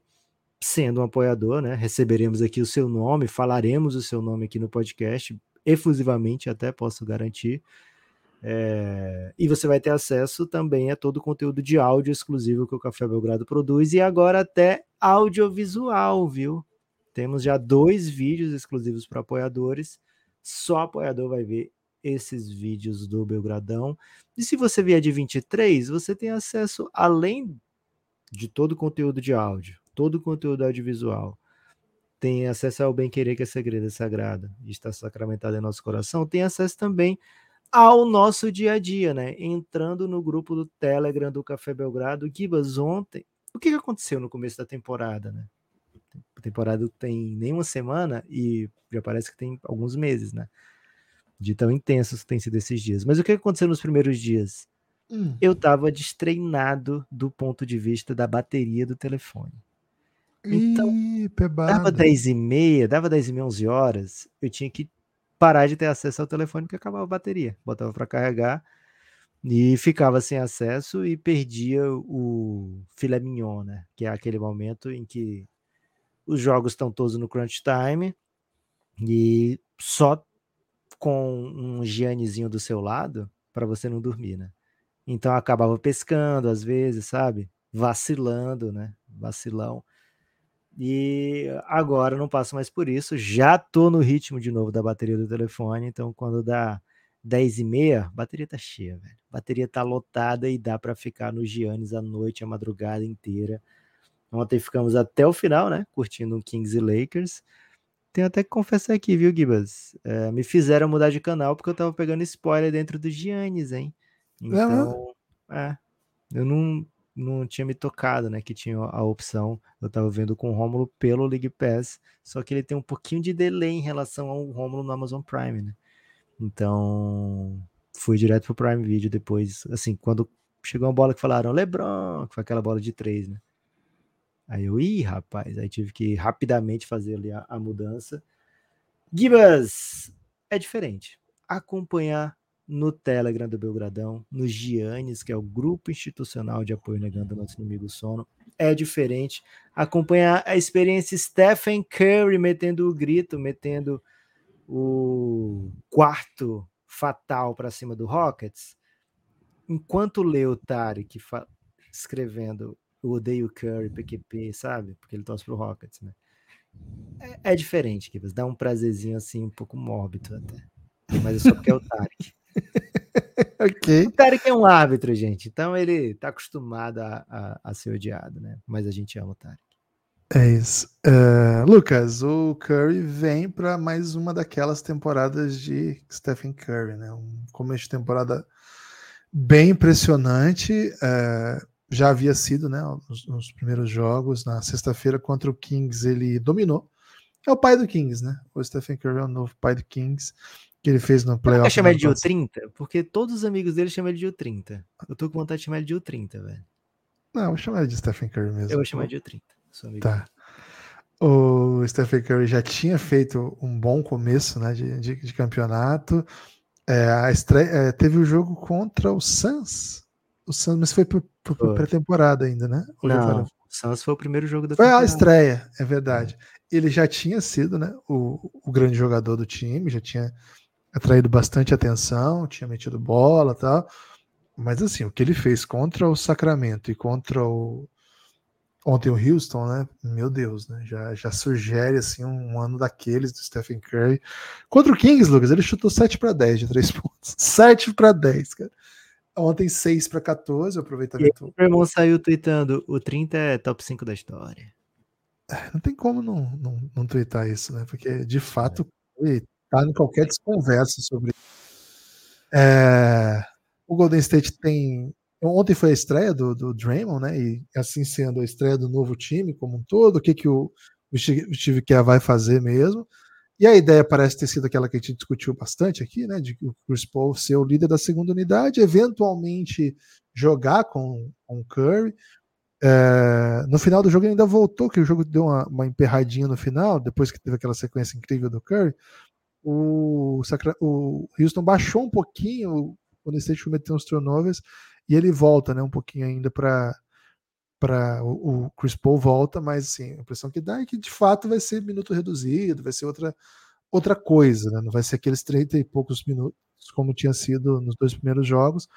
[SPEAKER 3] sendo um apoiador, né? Receberemos aqui o seu nome, falaremos o seu nome aqui no podcast, efusivamente, até posso garantir. É, e você vai ter acesso também a todo o conteúdo de áudio exclusivo que o Café Belgrado produz e agora até audiovisual, viu? Temos já dois vídeos exclusivos para apoiadores só apoiador vai ver esses vídeos do Belgradão. E se você vier de 23, você tem acesso, além de todo o conteúdo de áudio, todo o conteúdo audiovisual, tem acesso ao bem querer que é segredo, é sagrado, e está sacramentado em nosso coração, tem acesso também ao nosso dia a dia, né? Entrando no grupo do Telegram do Café Belgrado. Gibas, ontem, o que aconteceu no começo da temporada, né? A temporada tem nem uma semana e já parece que tem alguns meses, né? De tão intensos que tem sido esses dias. Mas o que aconteceu nos primeiros dias? Hum. Eu tava destreinado do ponto de vista da bateria do telefone. Então, Ih, dava 10 e meia, dava 10 e meia, 11 horas, eu tinha que parar de ter acesso ao telefone porque acabava a bateria. Botava para carregar e ficava sem acesso e perdia o filé mignon, né? Que é aquele momento em que os jogos estão todos no crunch time e só com um Giannizinho do seu lado para você não dormir, né? Então acabava pescando às vezes, sabe? Vacilando, né? Vacilão. E agora não passo mais por isso. Já tô no ritmo de novo da bateria do telefone. Então, quando dá 10 e meia, bateria tá cheia, velho. Bateria tá lotada e dá para ficar no Giannis a noite, a madrugada inteira. Ontem ficamos até o final, né? Curtindo um Kings e Lakers. Tenho até que confessar aqui, viu, Gibas? É, me fizeram mudar de canal porque eu tava pegando spoiler dentro do Giannis, hein? Então, é, eu não, não tinha me tocado, né? Que tinha a opção. Eu tava vendo com o Romulo pelo League Pass, só que ele tem um pouquinho de delay em relação ao Romulo no Amazon Prime, né? Então, fui direto pro Prime Video depois, assim, quando chegou uma bola que falaram LeBron, que foi aquela bola de três, né? Aí eu, ih, rapaz, aí tive que rapidamente fazer ali a, a mudança. Gibas, é diferente. Acompanhar no Telegram do Belgradão, no Giannis, que é o grupo institucional de apoio negando nosso inimigo sono, é diferente. Acompanhar a experiência Stephen Curry metendo o grito, metendo o quarto fatal para cima do Rockets, enquanto lê o Tarek escrevendo eu odeio Curry, PQP, sabe? Porque ele torce pro Rockets, né? É, é diferente, Kivas. Dá um prazerzinho assim, um pouco mórbido até. Mas é só porque é o Tarek. <laughs> <laughs>
[SPEAKER 2] ok.
[SPEAKER 3] O Tarek é um árbitro, gente. Então ele tá acostumado a, a, a, ser odiado, né? Mas a gente ama o Tarek.
[SPEAKER 2] É isso. Uh, Lucas, o Curry vem para mais uma daquelas temporadas de Stephen Curry, né? Um começo de temporada bem impressionante. Uh, já havia sido, né, nos, nos primeiros jogos, na sexta-feira contra o Kings, ele dominou. É o pai do Kings, né? O Stephen Curry é o novo pai do Kings, que ele fez no playoff.
[SPEAKER 3] Você chama ele de U30? Porque todos os amigos dele chamam ele de U30. Eu tô com vontade de chamar ele de U30, velho.
[SPEAKER 2] Não, eu vou chamar ele de Stephen Curry mesmo.
[SPEAKER 3] Eu vou chamar de U30.
[SPEAKER 2] Tá. O Stephen Curry já tinha feito um bom começo né, de, de, de campeonato. É, a estreia, é, teve o jogo contra o Suns. O Suns, mas foi por pré-temporada ainda, né?
[SPEAKER 3] Ou não, o Suns foi o primeiro jogo da
[SPEAKER 2] Foi a estreia, é verdade. Ele já tinha sido né, o, o grande jogador do time, já tinha atraído bastante atenção, tinha metido bola e tal. Mas assim, o que ele fez contra o Sacramento e contra o ontem o Houston, né? Meu Deus, né? Já, já sugere assim um ano daqueles do Stephen Curry. Contra o Kings, Lucas, ele chutou 7 para 10 de 3 <laughs> pontos. 7 para 10, cara. Ontem 6 para 14, o aproveitamento.
[SPEAKER 3] E o irmão saiu tweetando: o 30 é top 5 da história.
[SPEAKER 2] É, não tem como não, não, não tweetar isso, né? Porque de fato é. Em qualquer desconversa sobre é, o Golden State tem. Ontem foi a estreia do, do Draymond, né? E assim sendo a estreia do novo time como um todo, o que, que o, o Steve Kerr vai fazer mesmo. E a ideia parece ter sido aquela que a gente discutiu bastante aqui, né? De o Chris Paul ser o líder da segunda unidade, eventualmente jogar com, com o Curry. É, no final do jogo ele ainda voltou, que o jogo deu uma, uma emperradinha no final, depois que teve aquela sequência incrível do Curry. O, o Houston baixou um pouquinho, o State cometeu uns turnovers, e ele volta né, um pouquinho ainda para para o, o, Chris Paul volta, mas assim, a impressão que dá é que de fato vai ser minuto reduzido, vai ser outra outra coisa, né? Não vai ser aqueles 30 e poucos minutos como tinha sido nos dois primeiros jogos.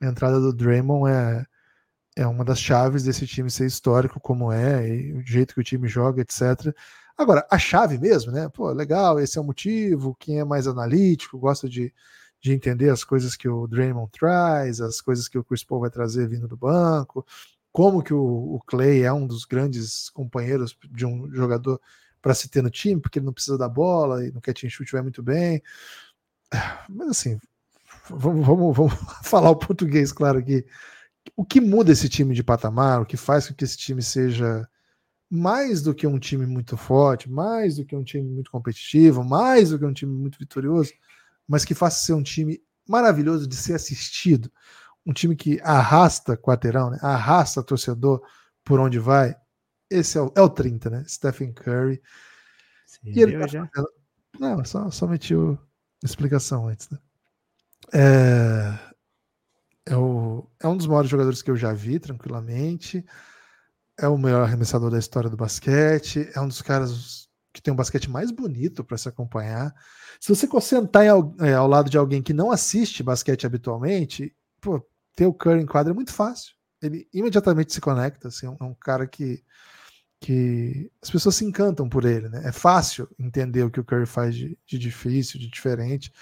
[SPEAKER 2] A entrada do Draymond é é uma das chaves desse time ser histórico como é, e o jeito que o time joga, etc. Agora, a chave mesmo, né? Pô, legal, esse é o motivo. Quem é mais analítico, gosta de, de entender as coisas que o Draymond traz, as coisas que o Chris Paul vai trazer vindo do banco, como que o, o Clay é um dos grandes companheiros de um jogador para se ter no time, porque ele não precisa da bola e no catch and vai muito bem. Mas assim, vamos, vamos, vamos <laughs> falar o português claro aqui o que muda esse time de patamar, o que faz com que esse time seja mais do que um time muito forte, mais do que um time muito competitivo, mais do que um time muito vitorioso, mas que faça ser um time maravilhoso de ser assistido, um time que arrasta quarteirão, né? arrasta torcedor por onde vai. Esse é o, é o 30, né? Stephen Curry.
[SPEAKER 3] Sim, e ele tá já...
[SPEAKER 2] Não, só, só meti a explicação antes, né? É é, o, é um dos maiores jogadores que eu já vi, tranquilamente. É o melhor arremessador da história do basquete. É um dos caras que tem um basquete mais bonito para se acompanhar. Se você sentar ao, é, ao, lado de alguém que não assiste basquete habitualmente, pô, ter o Curry em quadra é muito fácil. Ele imediatamente se conecta. Assim, é um, é um cara que, que as pessoas se encantam por ele. Né? É fácil entender o que o Curry faz de, de difícil, de diferente.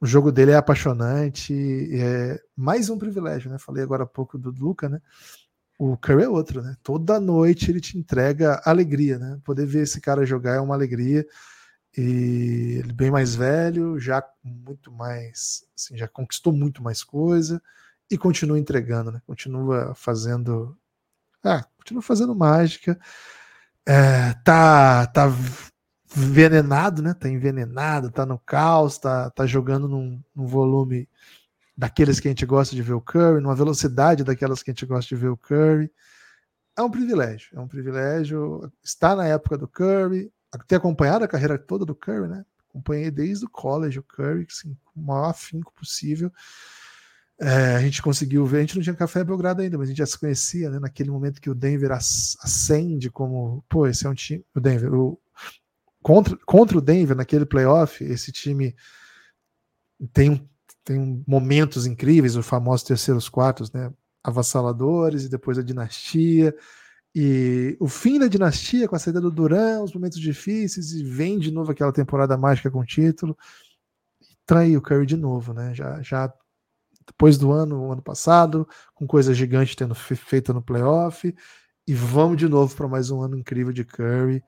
[SPEAKER 2] O jogo dele é apaixonante, é mais um privilégio, né? Falei agora há pouco do Luca, né? O Curry é outro, né? Toda noite ele te entrega alegria, né? Poder ver esse cara jogar é uma alegria. E ele bem mais velho, já muito mais, assim, já conquistou muito mais coisa e continua entregando, né? Continua fazendo, ah, continua fazendo mágica. É, tá, tá envenenado, né? Tá envenenado, tá no caos, tá, tá jogando num, num, volume daqueles que a gente gosta de ver o Curry, numa velocidade daquelas que a gente gosta de ver o Curry. É um privilégio, é um privilégio estar na época do Curry, ter acompanhado a carreira toda do Curry, né? Acompanhei desde o college o Curry, assim, com o maior afinco possível. É, a gente conseguiu ver, a gente não tinha café Belgrado ainda, mas a gente já se conhecia, né? Naquele momento que o Denver acende como, pô, esse é um time, o Denver, o, contra, contra o Denver naquele playoff, esse time tem, tem momentos incríveis, os famosos terceiros quartos, né? Avassaladores, e depois a dinastia. E o fim da dinastia, com a saída do Duran, os momentos difíceis, e vem de novo aquela temporada mágica com título. E traiu o Curry de novo, né? Já, já depois do ano, ano passado, com coisa gigante tendo feita no playoff. E vamos de novo para mais um ano incrível de Curry.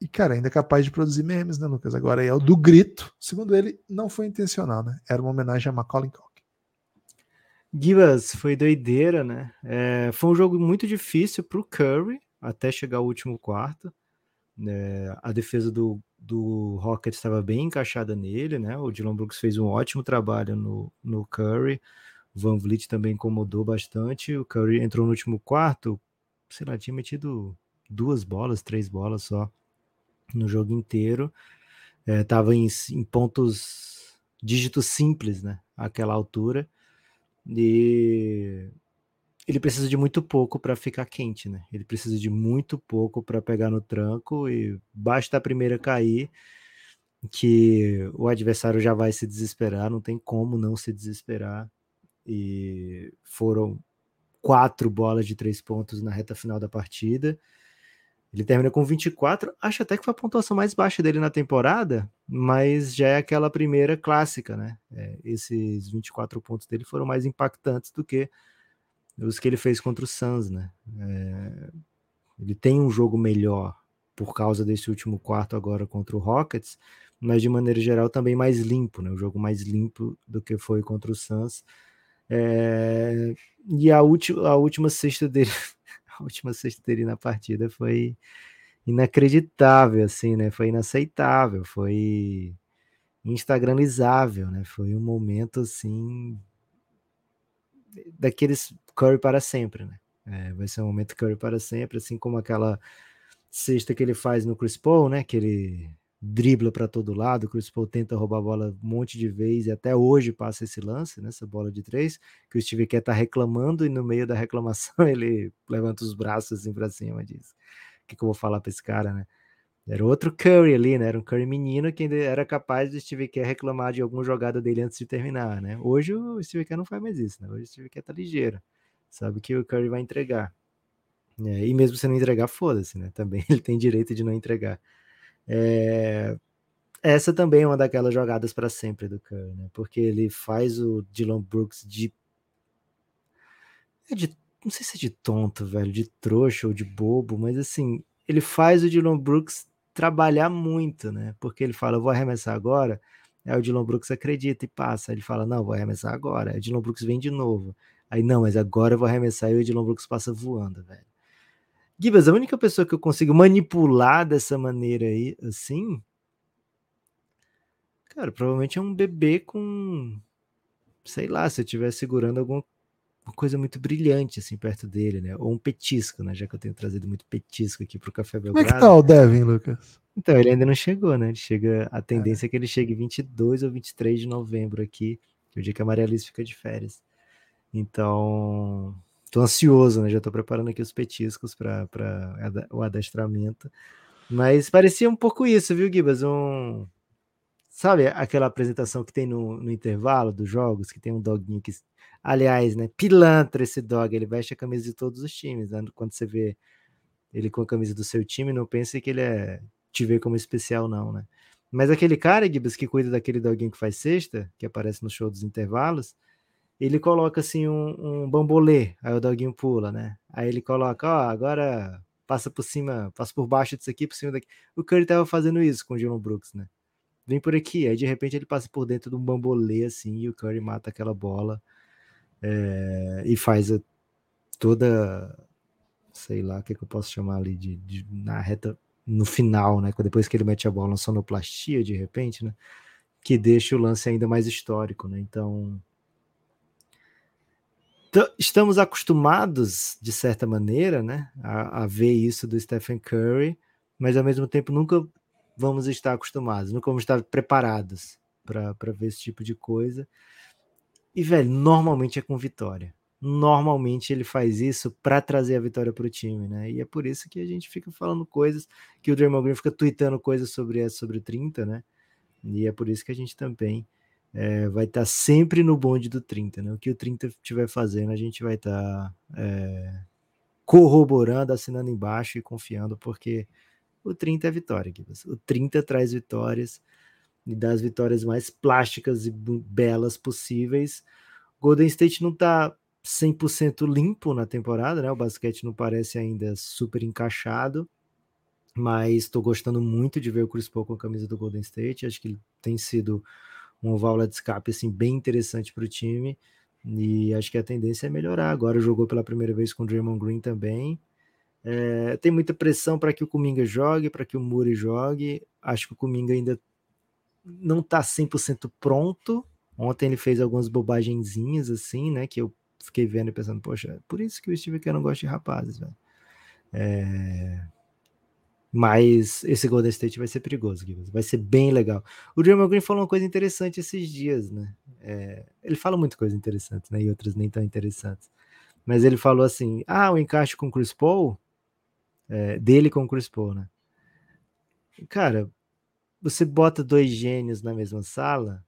[SPEAKER 2] E, cara, ainda é capaz de produzir memes, né, Lucas? Agora é o do grito. Segundo ele, não foi intencional, né? Era uma homenagem a Macaulay Culkin.
[SPEAKER 3] Gibas, foi doideira, né? É, foi um jogo muito difícil para o Curry até chegar ao último quarto. É, a defesa do, do Rockets estava bem encaixada nele, né? O Dylan Brooks fez um ótimo trabalho no, no Curry. O Van Vliet também incomodou bastante. O Curry entrou no último quarto, sei lá, tinha metido duas bolas, três bolas só no jogo inteiro. Estava é, em, em, pontos dígitos simples, né? Aquela altura. E ele precisa de muito pouco para ficar quente, né? Ele precisa de muito pouco para pegar no tranco e basta a primeira cair que o adversário já vai se desesperar, não tem como não se desesperar. e foram quatro bolas de três pontos na reta final da partida. Ele termina com 24, acho até que foi a pontuação mais baixa dele na temporada, mas já é aquela primeira clássica, né? É, esses 24 pontos dele foram mais impactantes do que os que ele fez contra o Suns, né? É, ele tem um jogo melhor por causa desse último quarto agora contra o Rockets, mas de maneira geral também mais limpo, né? O jogo mais limpo do que foi contra o Suns. É, e a, a última sexta dele <laughs> <laughs> última sexta dele na partida foi inacreditável, assim, né? Foi inaceitável, foi instagramizável, né? Foi um momento, assim, daqueles Curry para sempre, né? É, vai ser um momento Curry para sempre, assim como aquela sexta que ele faz no Chris Paul, né? Que ele dribla para todo lado, o Chris Paul tenta roubar a bola um monte de vezes e até hoje passa esse lance, né, essa bola de três, que o Steve Kerr tá reclamando e no meio da reclamação <laughs> ele levanta os braços assim para cima diz: "O que, que eu vou falar para esse cara, né?" Era outro Curry ali, né? Era um Curry menino que ainda era capaz do Steve Kerr reclamar de alguma jogada dele antes de terminar, né? Hoje o Steve Kerr não faz mais isso, né? Hoje o Steve Kerr tá ligeiro. Sabe que o Curry vai entregar. É, e mesmo se não entregar, foda-se, né? Também <laughs> ele tem direito de não entregar. É, essa também é uma daquelas jogadas para sempre do Curry, né? Porque ele faz o Dylan Brooks de, é de. Não sei se é de tonto, velho, de trouxa ou de bobo, mas assim, ele faz o Dylan Brooks trabalhar muito, né? Porque ele fala, vou arremessar agora. Aí o Dylan Brooks acredita e passa. Ele fala, não, vou arremessar agora. Aí o Dylan Brooks vem de novo. Aí, não, mas agora eu vou arremessar e o Dylan Brooks passa voando, velho. Gibas, a única pessoa que eu consigo manipular dessa maneira aí, assim, cara, provavelmente é um bebê com, sei lá, se eu estiver segurando alguma coisa muito brilhante assim perto dele, né? Ou um petisco, né? Já que eu tenho trazido muito petisco aqui pro Café Belgrado.
[SPEAKER 2] Como é que tá o Devin, Lucas?
[SPEAKER 3] Então, ele ainda não chegou, né? Ele chega, a tendência é, é que ele chegue 22 ou 23 de novembro aqui, que é o dia que a Maria Alice fica de férias. Então, Tô ansioso, né? Já tô preparando aqui os petiscos para o adestramento. Mas parecia um pouco isso, viu, Gibas? Um. Sabe aquela apresentação que tem no, no intervalo dos jogos, que tem um doguinho que. Aliás, né? Pilantra esse dog, ele veste a camisa de todos os times, né? Quando você vê ele com a camisa do seu time, não pense que ele é te vê como especial, não, né? Mas aquele cara, Gibas, que cuida daquele doguinho que faz sexta, que aparece no show dos intervalos, ele coloca assim um, um bambolê, aí o doguinho pula, né? Aí ele coloca, ó, agora passa por cima, passa por baixo disso aqui, por cima daqui. O Curry tava fazendo isso com o Dylan Brooks, né? Vem por aqui, aí de repente ele passa por dentro de um bambolê assim e o Curry mata aquela bola é, e faz a, toda, sei lá, o que, que eu posso chamar ali de, de, na reta no final, né? Depois que ele mete a bola na sonoplastia de repente, né? Que deixa o lance ainda mais histórico, né? Então estamos acostumados, de certa maneira, né, a, a, ver isso do Stephen Curry, mas ao mesmo tempo nunca vamos estar acostumados, nunca vamos estar preparados para ver esse tipo de coisa. E, velho, normalmente é com vitória. Normalmente ele faz isso para trazer a vitória para o time, né? E é por isso que a gente fica falando coisas, que o Draymond Green fica tweetando coisas sobre sobre 30, né? E é por isso que a gente também é, vai estar tá sempre no bonde do 30, né? O que o 30 estiver fazendo, a gente vai estar tá, é, corroborando, assinando embaixo e confiando, porque o 30 é vitória, O 30 traz vitórias e das vitórias mais plásticas e belas possíveis. Golden State não está 100% limpo na temporada, né? O basquete não parece ainda super encaixado, mas estou gostando muito de ver o Chris Paul com a camisa do Golden State. Acho que ele tem sido uma válvula de escape assim, bem interessante para o time. E acho que a tendência é melhorar. Agora jogou pela primeira vez com o Draymond Green também. É, tem muita pressão para que o Kuminga jogue, para que o Muri jogue. Acho que o Kuminga ainda não está 100% pronto. Ontem ele fez algumas bobagenzinhas assim, né? Que eu fiquei vendo e pensando, poxa, por isso que o Steve Kerr não gosta de rapazes, velho. É, mas esse Golden State vai ser perigoso, vai ser bem legal. O Draymond Green falou uma coisa interessante esses dias, né? É, ele fala muita coisa interessante, né? E outras nem tão interessantes. Mas ele falou assim: ah, o encaixe com o Chris Paul, é, dele com o Chris Paul, né? Cara, você bota dois gênios na mesma sala,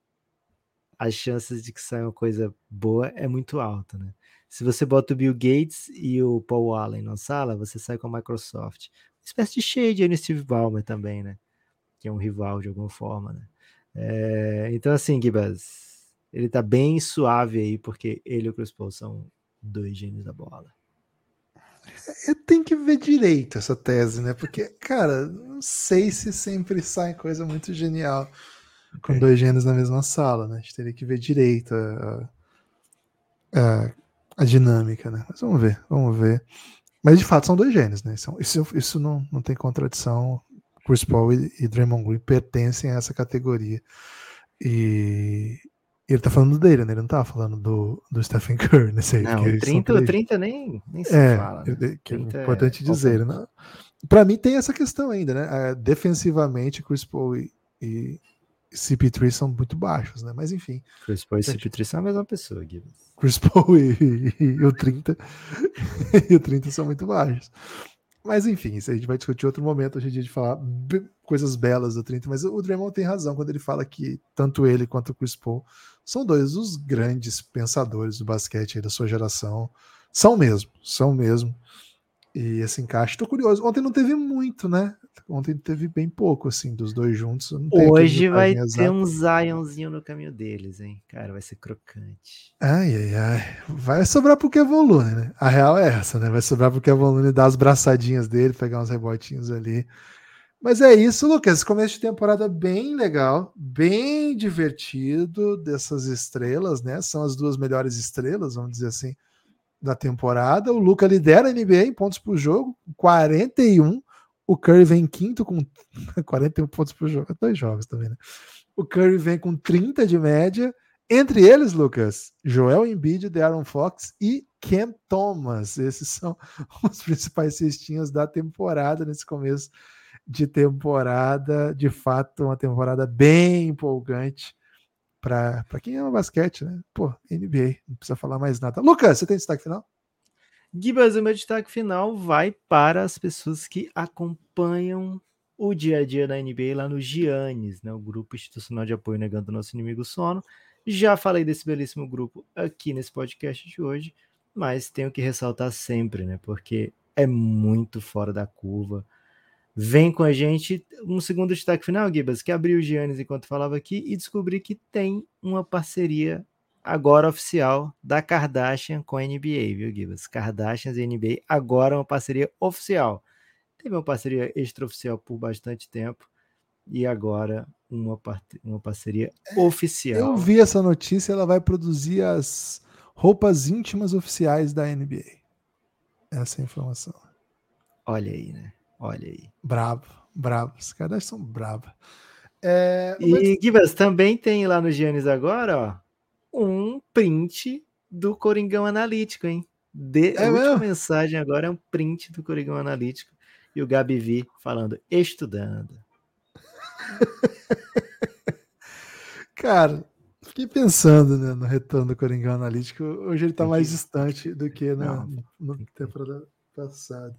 [SPEAKER 3] as chances de que saia uma coisa boa é muito alta, né? Se você bota o Bill Gates e o Paul Allen na sala, você sai com a Microsoft. Espécie de shade no Steve Ballmer também, né? Que é um rival de alguma forma, né? É, então, assim, Gibas, ele tá bem suave aí, porque ele e o Chris Paul são dois gênios da bola.
[SPEAKER 2] Eu tenho que ver direito essa tese, né? Porque, cara, não sei se sempre sai coisa muito genial com dois gênios na mesma sala, né? A gente teria que ver direito a, a, a, dinâmica, né? Mas vamos ver, vamos ver. Mas de fato são dois gênios, né? Isso, isso, não, não tem contradição. Chris Paul e, e Draymond Green pertencem a essa categoria. E ele tá falando dele, né? Ele não tá falando do, do Stephen Curry nesse aí.
[SPEAKER 3] Não, o 30, o 30 nem, nem se
[SPEAKER 2] é,
[SPEAKER 3] fala. Né?
[SPEAKER 2] Que é importante é dizer. Né? Para mim tem essa questão ainda, né? É, defensivamente, Chris Paul e, e CP3 são muito baixos, né? Mas enfim.
[SPEAKER 3] Chris Paul e CP3 são a mesma pessoa, Guilherme.
[SPEAKER 2] Chris Paul e, e, e, o 30 e o 30 <laughs> são muito baixos. Mas enfim, isso a gente vai discutir outro momento hoje em dia de falar coisas belas do 30, mas o Draymond tem razão quando ele fala que tanto ele quanto o Chris Paul são dois dos grandes pensadores do basquete da sua geração. São mesmo, são mesmo. E esse encaixe, tô curioso. Ontem não teve muito, né? Ontem teve bem pouco, assim, dos dois juntos.
[SPEAKER 3] Hoje vai ter um Zionzinho no caminho deles, hein? Cara, vai ser crocante.
[SPEAKER 2] Ai, ai, ai. Vai sobrar pro Kevon né? A real é essa, né? Vai sobrar pro Kevon dar as braçadinhas dele, pegar uns rebotinhos ali. Mas é isso, Lucas. Começo de temporada bem legal, bem divertido dessas estrelas, né? São as duas melhores estrelas, vamos dizer assim, da temporada. O Luca lidera a NBA em pontos por jogo, 41. O Curry vem em quinto com <laughs> 41 pontos por jogo. Dois jogos também, né? O Curry vem com 30 de média. Entre eles, Lucas, Joel Embiid, De'Aaron Fox e Cam Thomas. Esses <laughs> são os principais cestinhos da temporada nesse começo de temporada. De fato, uma temporada bem empolgante para quem ama basquete, né? Pô, NBA, não precisa falar mais nada. Lucas, você tem destaque final?
[SPEAKER 3] Gibas, o meu destaque final vai para as pessoas que acompanham o dia a dia da NBA lá no Giannis, né? O grupo institucional de apoio negando nosso inimigo sono. Já falei desse belíssimo grupo aqui nesse podcast de hoje, mas tenho que ressaltar sempre, né? Porque é muito fora da curva Vem com a gente um segundo destaque final, Gibas, que abriu o Giannis enquanto falava aqui e descobri que tem uma parceria agora oficial da Kardashian com a NBA, viu, Gibas? Kardashians e NBA agora uma parceria oficial. Teve uma parceria extraoficial por bastante tempo e agora uma, uma parceria é, oficial.
[SPEAKER 2] Eu vi essa notícia, ela vai produzir as roupas íntimas oficiais da NBA. Essa é a informação.
[SPEAKER 3] Olha aí, né? Olha aí.
[SPEAKER 2] Bravo, bravo. Os caras são bravos. É,
[SPEAKER 3] e, Gibas, também tem lá no Giannis agora, ó, um print do Coringão Analítico, hein? De, é a última mensagem agora é um print do Coringão Analítico e o Gabi Vi falando, estudando. <laughs>
[SPEAKER 2] Cara, fiquei pensando né, no retorno do Coringão Analítico. Hoje ele está mais distante do que na, no, no temporada passada.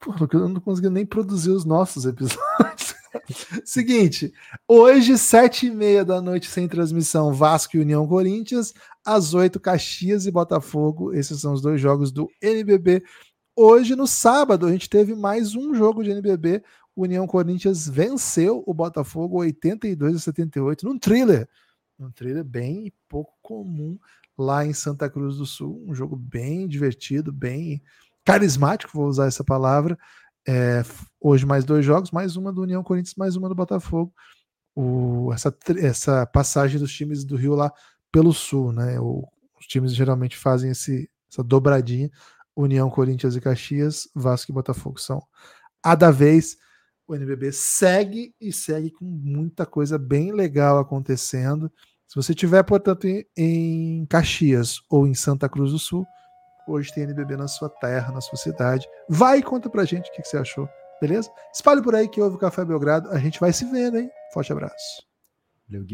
[SPEAKER 2] Porra, eu não consegui nem produzir os nossos episódios. <laughs> Seguinte, hoje, sete e meia da noite, sem transmissão, Vasco e União Corinthians. Às oito, Caxias e Botafogo. Esses são os dois jogos do NBB. Hoje, no sábado, a gente teve mais um jogo de NBB. União Corinthians venceu o Botafogo 82 a 78 num thriller. Um thriller bem pouco comum lá em Santa Cruz do Sul. Um jogo bem divertido, bem carismático, vou usar essa palavra. É, hoje mais dois jogos, mais uma do União Corinthians, mais uma do Botafogo. O, essa, essa passagem dos times do Rio lá pelo Sul, né? O, os times geralmente fazem esse, essa dobradinha. União, Corinthians e Caxias, Vasco e Botafogo são a da vez. O NBB segue e segue com muita coisa bem legal acontecendo. Se você tiver, portanto, em, em Caxias ou em Santa Cruz do Sul, Hoje tem NBB na sua terra, na sua cidade. Vai e conta pra gente o que, que você achou, beleza? Espalhe por aí que houve o Café Belgrado. A gente vai se vendo, hein? Forte abraço.